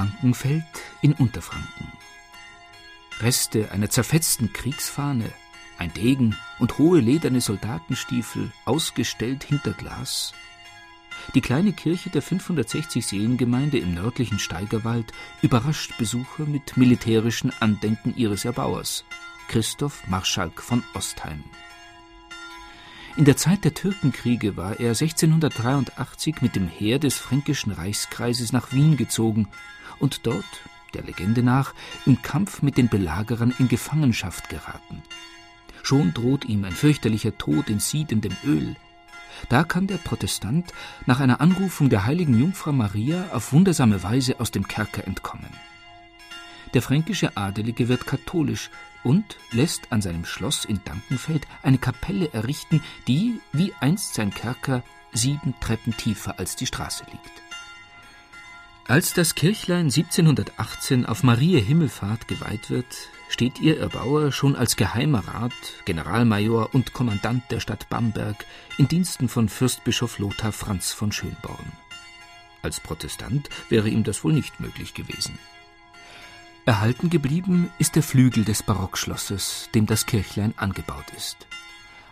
Dankenfeld in Unterfranken. Reste einer zerfetzten Kriegsfahne, ein Degen und hohe lederne Soldatenstiefel, ausgestellt hinter Glas. Die kleine Kirche der 560 Seelengemeinde im nördlichen Steigerwald überrascht Besucher mit militärischen Andenken ihres Erbauers, Christoph Marschalk von Ostheim. In der Zeit der Türkenkriege war er 1683 mit dem Heer des Fränkischen Reichskreises nach Wien gezogen und dort, der Legende nach, im Kampf mit den Belagerern in Gefangenschaft geraten. Schon droht ihm ein fürchterlicher Tod in siedendem Öl. Da kann der Protestant nach einer Anrufung der heiligen Jungfrau Maria auf wundersame Weise aus dem Kerker entkommen. Der fränkische Adelige wird katholisch und lässt an seinem Schloss in Dankenfeld eine Kapelle errichten, die, wie einst sein Kerker, sieben Treppen tiefer als die Straße liegt. Als das Kirchlein 1718 auf Marie Himmelfahrt geweiht wird, steht ihr Erbauer schon als Geheimer Rat, Generalmajor und Kommandant der Stadt Bamberg in Diensten von Fürstbischof Lothar Franz von Schönborn. Als Protestant wäre ihm das wohl nicht möglich gewesen. Erhalten geblieben ist der Flügel des Barockschlosses, dem das Kirchlein angebaut ist.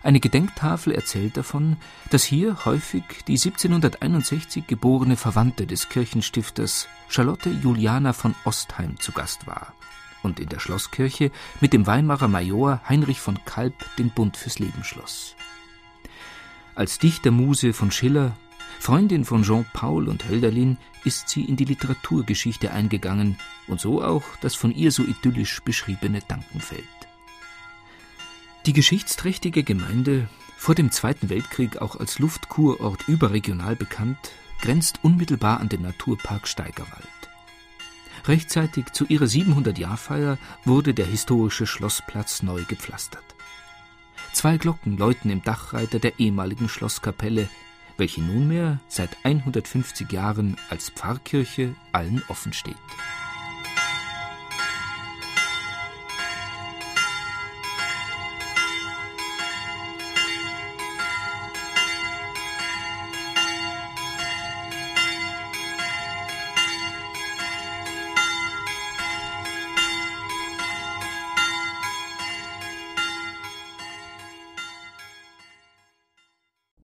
Eine Gedenktafel erzählt davon, dass hier häufig die 1761 geborene Verwandte des Kirchenstifters Charlotte Juliana von Ostheim zu Gast war und in der Schlosskirche mit dem Weimarer Major Heinrich von Kalb den Bund fürs Leben schloss. Als Dichtermuse von Schiller, Freundin von Jean Paul und Hölderlin, ist sie in die Literaturgeschichte eingegangen und so auch das von ihr so idyllisch beschriebene Dankenfeld. Die geschichtsträchtige Gemeinde, vor dem Zweiten Weltkrieg auch als Luftkurort überregional bekannt, grenzt unmittelbar an den Naturpark Steigerwald. Rechtzeitig zu ihrer 700-Jahrfeier wurde der historische Schlossplatz neu gepflastert. Zwei Glocken läuten im Dachreiter der ehemaligen Schlosskapelle, welche nunmehr seit 150 Jahren als Pfarrkirche allen offen steht.